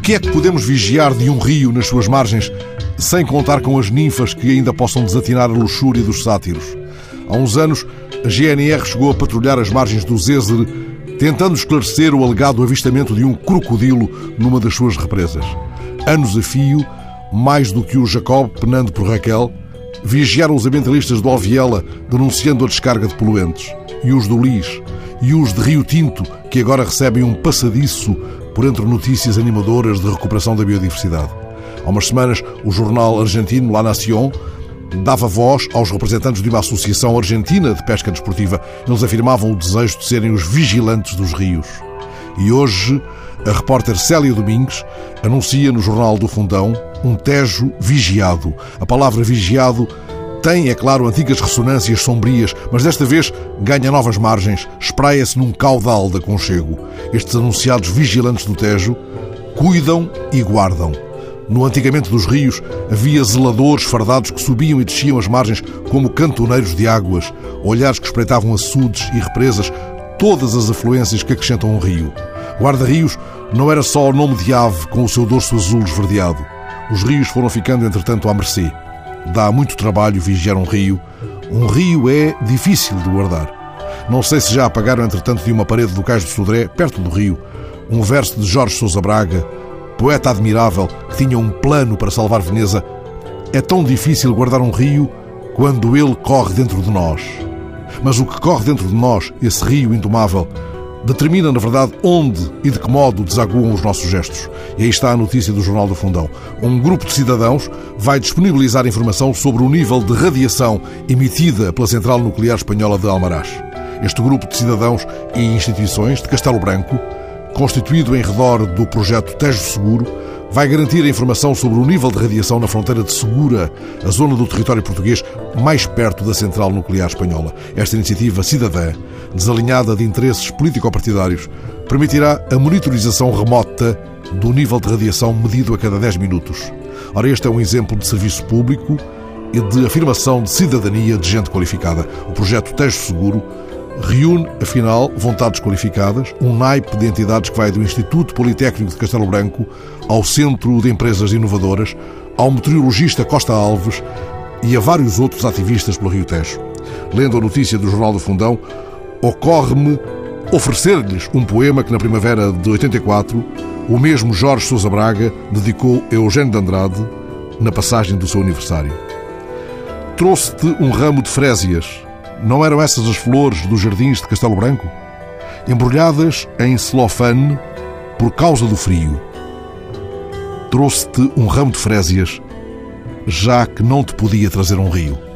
que é que podemos vigiar de um rio nas suas margens, sem contar com as ninfas que ainda possam desatinar a luxúria dos sátiros? Há uns anos, a GNR chegou a patrulhar as margens do Zézer, tentando esclarecer o alegado avistamento de um crocodilo numa das suas represas. Anos a fio, mais do que o Jacob penando por Raquel, vigiaram os ambientalistas do Alviela denunciando a descarga de poluentes, e os do Lis, e os de Rio Tinto, que agora recebem um passadiço por entre notícias animadoras de recuperação da biodiversidade. Há umas semanas, o jornal argentino La Nación dava voz aos representantes de uma associação argentina de pesca desportiva. Eles afirmavam o desejo de serem os vigilantes dos rios. E hoje, a repórter Célia Domingues anuncia no Jornal do Fundão um Tejo vigiado. A palavra vigiado tem, é claro, antigas ressonâncias sombrias, mas desta vez ganha novas margens, espraia-se num caudal de aconchego. Estes anunciados vigilantes do Tejo cuidam e guardam. No antigamente dos rios havia zeladores fardados que subiam e desciam as margens como cantoneiros de águas, olhares que espreitavam açudes e represas, todas as afluências que acrescentam um rio. Guarda-rios não era só o nome de ave com o seu dorso azul esverdeado. Os rios foram ficando, entretanto, à mercê. Dá muito trabalho vigiar um rio. Um rio é difícil de guardar. Não sei se já apagaram, entretanto, de uma parede do Cais do Sodré, perto do rio, um verso de Jorge Sousa Braga, poeta admirável que tinha um plano para salvar Veneza. É tão difícil guardar um rio quando ele corre dentro de nós. Mas o que corre dentro de nós, esse rio indomável, determina, na verdade, onde e de que modo desaguam os nossos gestos. E aí está a notícia do Jornal do Fundão. Um grupo de cidadãos vai disponibilizar informação sobre o nível de radiação emitida pela Central Nuclear Espanhola de Almaraz. Este grupo de cidadãos e instituições de Castelo Branco, constituído em redor do projeto Tejo Seguro, vai garantir a informação sobre o nível de radiação na fronteira de Segura, a zona do território português mais perto da central nuclear espanhola. Esta iniciativa cidadã, desalinhada de interesses político-partidários, permitirá a monitorização remota do nível de radiação medido a cada 10 minutos. Ora, este é um exemplo de serviço público e de afirmação de cidadania de gente qualificada. O projeto Tejo Seguro reúne, afinal, vontades qualificadas, um naipe de entidades que vai do Instituto Politécnico de Castelo Branco ao Centro de Empresas Inovadoras, ao meteorologista Costa Alves e a vários outros ativistas pelo Rio Tejo. Lendo a notícia do Jornal do Fundão, ocorre-me oferecer-lhes um poema que na primavera de 84 o mesmo Jorge Sousa Braga dedicou a Eugênio de Andrade na passagem do seu aniversário. Trouxe-te um ramo de frésias. Não eram essas as flores dos jardins de Castelo Branco? Embrulhadas em celofane por causa do frio. Trouxe-te um ramo de frésias, já que não te podia trazer um rio.